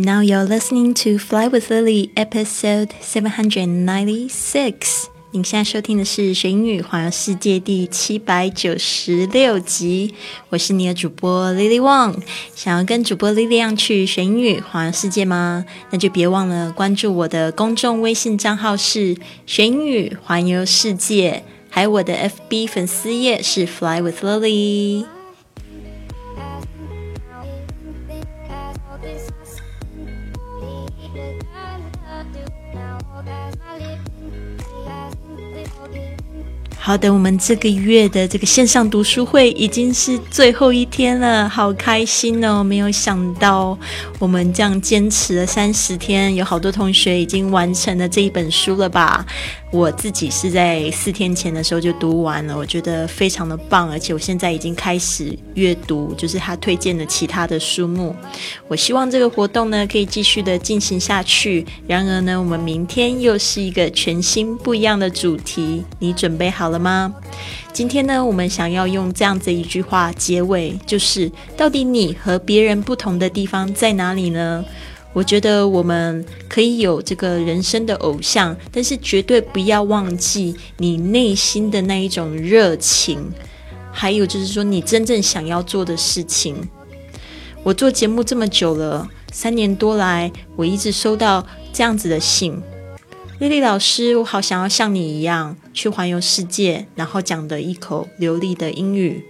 Now you're listening to Fly with Lily, episode seven hundred ninety six. 您现在收听的是《学英语环游世界》第七百九十六集。我是你的主播 Lily Wang。想要跟主播 Lily 样去学英语环游世界吗？那就别忘了关注我的公众微信账号是“学英语环游世界”，还有我的 FB 粉丝页是 Fly with Lily。好的，我们这个月的这个线上读书会已经是最后一天了，好开心哦！没有想到我们这样坚持了三十天，有好多同学已经完成了这一本书了吧？我自己是在四天前的时候就读完了，我觉得非常的棒，而且我现在已经开始阅读，就是他推荐的其他的书目。我希望这个活动呢可以继续的进行下去。然而呢，我们明天又是一个全新不一样的主题，你准备好了吗？今天呢，我们想要用这样子一句话结尾，就是到底你和别人不同的地方在哪里呢？我觉得我们可以有这个人生的偶像，但是绝对不要忘记你内心的那一种热情，还有就是说你真正想要做的事情。我做节目这么久了，三年多来，我一直收到这样子的信。丽丽老师，我好想要像你一样去环游世界，然后讲的一口流利的英语。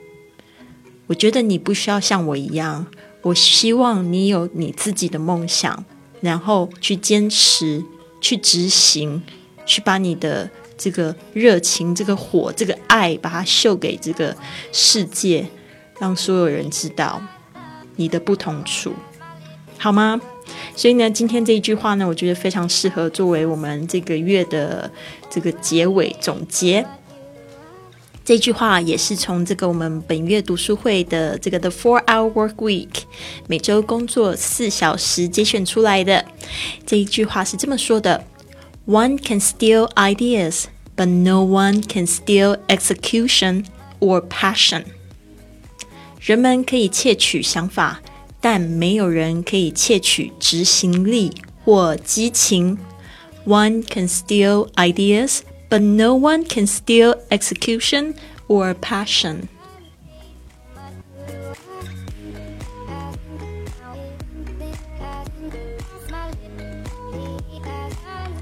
我觉得你不需要像我一样。我希望你有你自己的梦想，然后去坚持、去执行、去把你的这个热情、这个火、这个爱，把它秀给这个世界，让所有人知道你的不同处，好吗？所以呢，今天这一句话呢，我觉得非常适合作为我们这个月的这个结尾总结。这句话也是从这个我们本月读书会的这个 The Four Hour Work Week 每周工作四小时节选出来的。这一句话是这么说的：One can steal ideas, but no one can steal execution or passion。人们可以窃取想法，但没有人可以窃取执行力或激情。One can steal ideas. But no one can steal execution or passion.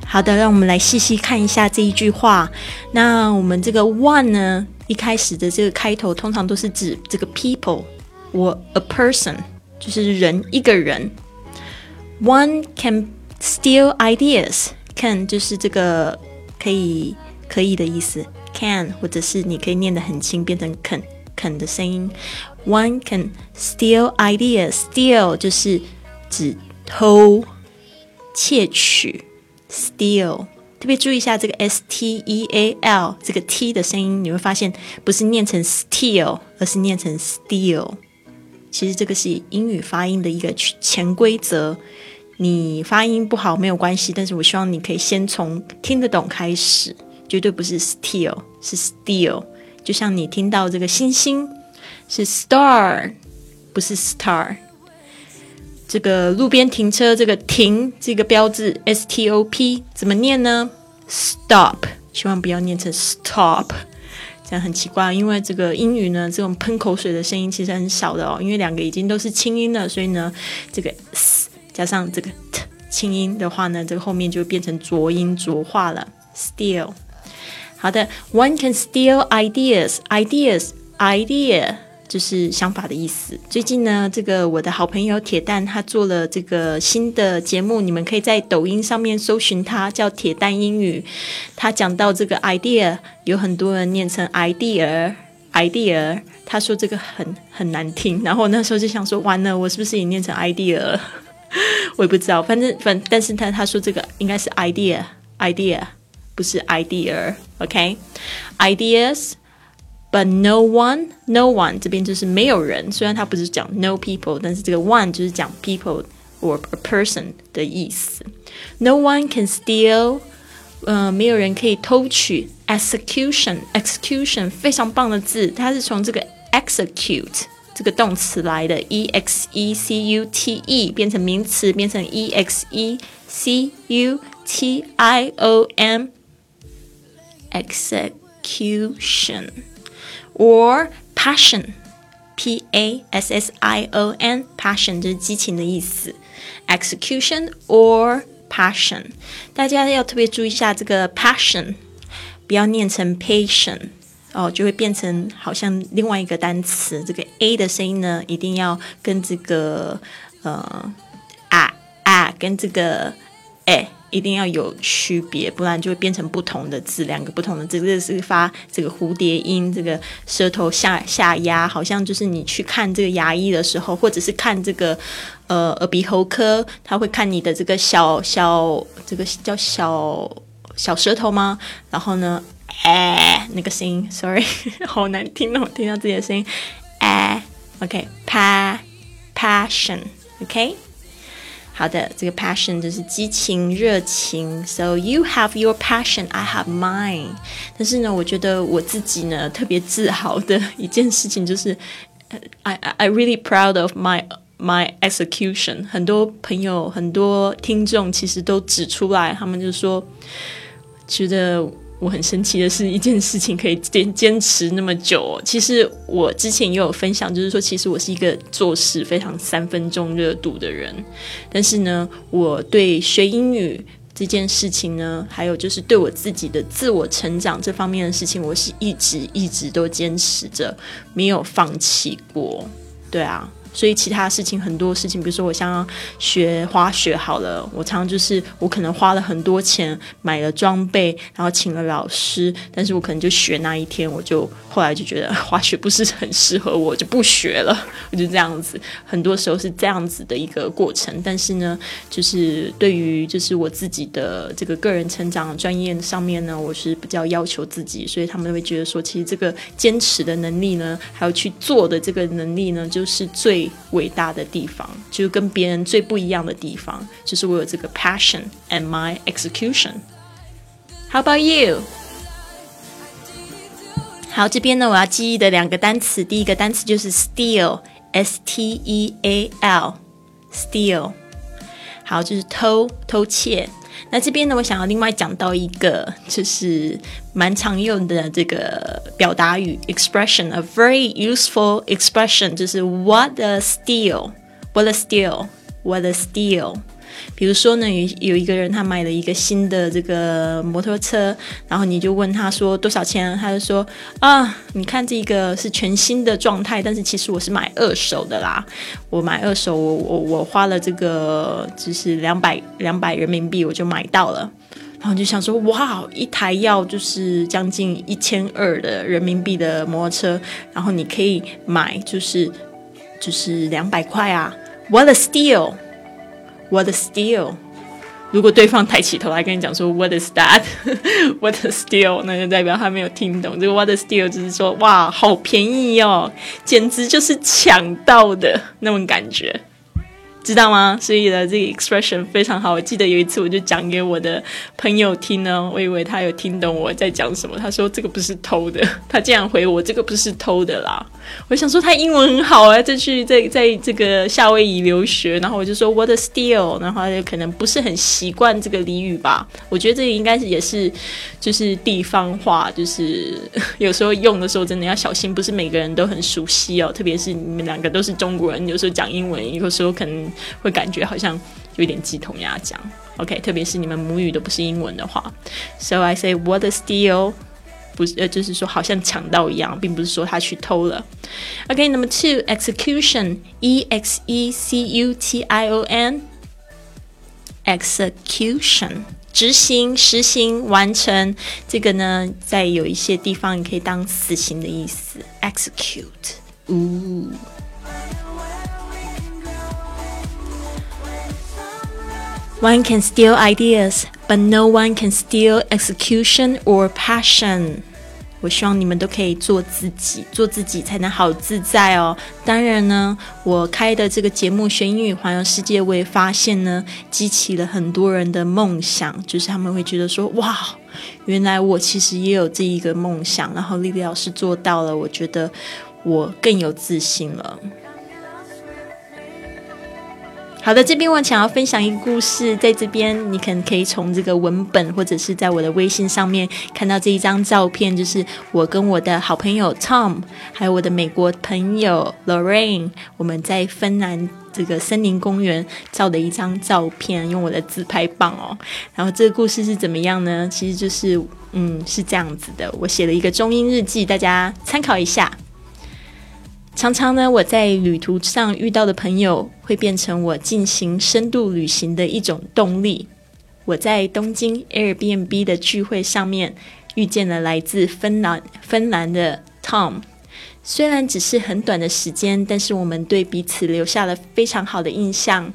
好的，让我们来细细看一下这一句话。那我们这个 one 呢，一开始的这个开头通常都是指这个 people 或 a person，就是人一个人。One can steal ideas. Can 就是这个。 可以可以的意思，can 或者是你可以念得很轻，变成肯肯的声音。One can steal ideas，steal 就是指偷、窃取。steal 特别注意一下这个 s t e a l 这个 t 的声音，你会发现不是念成 steal，而是念成 steal。其实这个是英语发音的一个潜规则。你发音不好没有关系，但是我希望你可以先从听得懂开始，绝对不是 steal，是 steal。就像你听到这个星星是 star，不是 star。这个路边停车这个停这个标志 s t o p 怎么念呢？stop，希望不要念成 stop，这样很奇怪。因为这个英语呢，这种喷口水的声音其实很少的哦，因为两个已经都是清音了，所以呢，这个。加上这个 t 轻音的话呢，这个后面就变成浊音浊化了。Steal，好的，One can steal ideas，ideas，idea 就是想法的意思。最近呢，这个我的好朋友铁蛋他做了这个新的节目，你们可以在抖音上面搜寻他，叫铁蛋英语。他讲到这个 idea，有很多人念成 idea，idea，他说这个很很难听。然后那时候就想说，完了，我是不是也念成 idea？我也不知道，反正反，但是他他说这个应该是 idea idea，不是 idea，OK？Ideas，but no one no one 这边就是没有人，虽然他不是讲 no people，但是这个 one 就是讲 people or a person 的意思。No one can steal，呃，没有人可以偷取 execution execution 非常棒的字，它是从这个 execute 这个动词来的，e x e c u t e 变成名词，变成 e x e c u t i o n，execution or passion，p a s s i o n，passion 就是激情的意思，execution or passion，大家要特别注意一下这个 passion，不要念成 patient。哦，就会变成好像另外一个单词。这个 a 的声音呢，一定要跟这个呃啊啊跟这个哎一定要有区别，不然就会变成不同的字，两个不同的字。这个是发这个蝴蝶音，这个舌头下下压，好像就是你去看这个牙医的时候，或者是看这个呃耳鼻喉科，他会看你的这个小小这个叫小小舌头吗？然后呢？哎，那个声音，sorry，好难听哦，听到自己的声音，哎，OK，pa，passion，OK，好的，这个 passion 就是激情、热情，so you have your passion，I have mine。但是呢，我觉得我自己呢特别自豪的一件事情就是，I I really proud of my my execution。很多朋友、很多听众其实都指出来，他们就说觉得。 我很神奇的是，一件事情可以坚坚持那么久。其实我之前也有分享，就是说，其实我是一个做事非常三分钟热度的人。但是呢，我对学英语这件事情呢，还有就是对我自己的自我成长这方面的事情，我是一直一直都坚持着，没有放弃过。对啊。所以其他事情很多事情，比如说我想学滑雪好了，我常常就是我可能花了很多钱买了装备，然后请了老师，但是我可能就学那一天，我就后来就觉得滑雪不是很适合我，就不学了。我就这样子，很多时候是这样子的一个过程。但是呢，就是对于就是我自己的这个个人成长专业上面呢，我是比较要求自己，所以他们会觉得说，其实这个坚持的能力呢，还有去做的这个能力呢，就是最。伟大的地方，就是跟别人最不一样的地方，就是我有这个 passion and my execution。How about you？好，这边呢，我要记忆的两个单词，第一个单词就是 steal，s t e a l，steal。好，就是偷偷窃。那这边呢，我想要另外讲到一个，就是蛮常用的这个表达语 expression，a very useful expression，就是 what a steal，what a steal，what a steal。比如说呢，有有一个人他买了一个新的这个摩托车，然后你就问他说多少钱，他就说啊，你看这个是全新的状态，但是其实我是买二手的啦，我买二手，我我我花了这个就是两百两百人民币我就买到了，然后就想说哇，一台要就是将近一千二的人民币的摩托车，然后你可以买就是就是两百块啊，What a steal！What a steal！如果对方抬起头来跟你讲说 What is that？What a steal！那就代表他没有听懂。这个 What a steal 就是说哇，好便宜哦，简直就是抢到的那种感觉。知道吗？所以呢，这个 expression 非常好。我记得有一次，我就讲给我的朋友听呢，我以为他有听懂我在讲什么。他说这个不是偷的，他这样回我，这个不是偷的啦。我想说他英文很好啊，再去在在这个夏威夷留学，然后我就说 what a steal，然后他就可能不是很习惯这个俚语吧。我觉得这个应该是也是就是地方话，就是 有时候用的时候真的要小心，不是每个人都很熟悉哦。特别是你们两个都是中国人，有时候讲英文，有时候可能。会感觉好像有点鸡同鸭讲，OK，特别是你们母语都不是英文的话，So I say what a steal，不是呃，就是说好像抢到一样，并不是说他去偷了。OK，Number two，execution，E X E C U T I O N，execution，执行、实行、完成，这个呢，在有一些地方你可以当死刑的意思，execute，呜。One can steal ideas, but no one can steal execution or passion. 我希望你们都可以做自己，做自己才能好自在哦。当然呢，我开的这个节目《学英语环游世界》，我也发现呢，激起了很多人的梦想，就是他们会觉得说：“哇，原来我其实也有这一个梦想。”然后丽丽老师做到了，我觉得。我更有自信了。好的，这边我想要分享一个故事，在这边你可能可以从这个文本，或者是在我的微信上面看到这一张照片，就是我跟我的好朋友 Tom，还有我的美国朋友 Lorraine，我们在芬兰这个森林公园照的一张照片，用我的自拍棒哦。然后这个故事是怎么样呢？其实就是，嗯，是这样子的，我写了一个中英日记，大家参考一下。常常呢，我在旅途上遇到的朋友会变成我进行深度旅行的一种动力。我在东京 Airbnb 的聚会上面遇见了来自芬兰芬兰的 Tom，虽然只是很短的时间，但是我们对彼此留下了非常好的印象。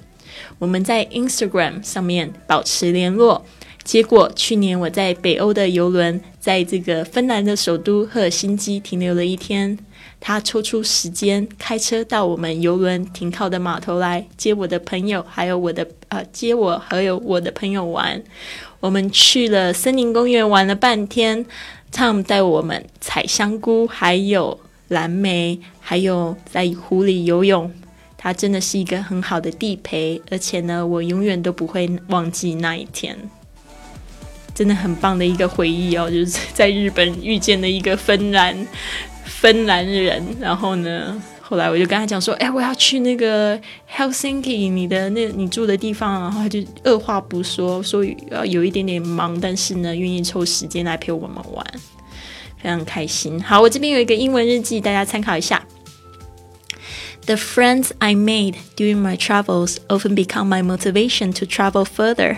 我们在 Instagram 上面保持联络。结果去年我在北欧的游轮，在这个芬兰的首都赫尔辛基停留了一天。他抽出时间开车到我们游轮停靠的码头来接我的朋友，还有我的呃接我还有我的朋友玩。我们去了森林公园玩了半天，Tom 带我们采香菇，还有蓝莓，还有在湖里游泳。他真的是一个很好的地陪，而且呢，我永远都不会忘记那一天。真的很棒的一个回忆哦，就是在日本遇见的一个芬兰。芬兰人，然后呢？后来我就跟他讲说：“哎，我要去那个 Helsinki，你的那你住的地方。”然后他就二话不说，说要有一点点忙，但是呢，愿意抽时间来陪我们玩，非常开心。好，我这边有一个英文日记，大家参考一下。The friends I made during my travels often become my motivation to travel further.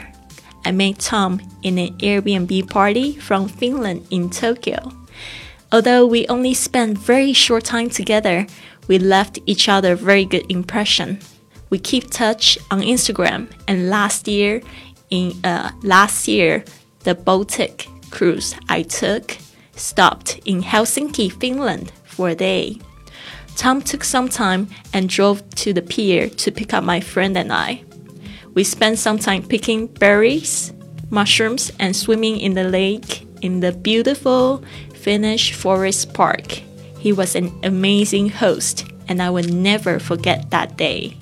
I met Tom in an Airbnb party from Finland in Tokyo. Although we only spent very short time together, we left each other very good impression. We keep touch on Instagram, and last year, in uh, last year, the Baltic cruise I took stopped in Helsinki, Finland, for a day. Tom took some time and drove to the pier to pick up my friend and I. We spent some time picking berries, mushrooms, and swimming in the lake in the beautiful Finnish Forest Park. He was an amazing host, and I will never forget that day.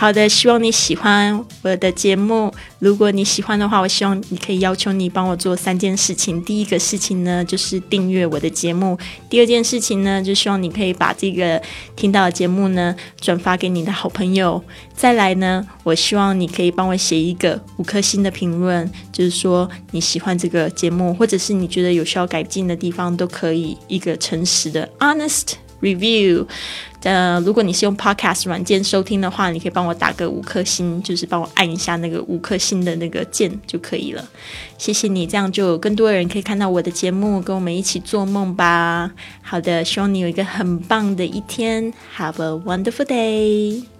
好的，希望你喜欢我的节目。如果你喜欢的话，我希望你可以要求你帮我做三件事情。第一个事情呢，就是订阅我的节目；第二件事情呢，就希望你可以把这个听到的节目呢转发给你的好朋友；再来呢，我希望你可以帮我写一个五颗星的评论，就是说你喜欢这个节目，或者是你觉得有需要改进的地方，都可以一个诚实的 honest。Review，呃，如果你是用 Podcast 软件收听的话，你可以帮我打个五颗星，就是帮我按一下那个五颗星的那个键就可以了。谢谢你，这样就有更多人可以看到我的节目，跟我们一起做梦吧。好的，希望你有一个很棒的一天，Have a wonderful day。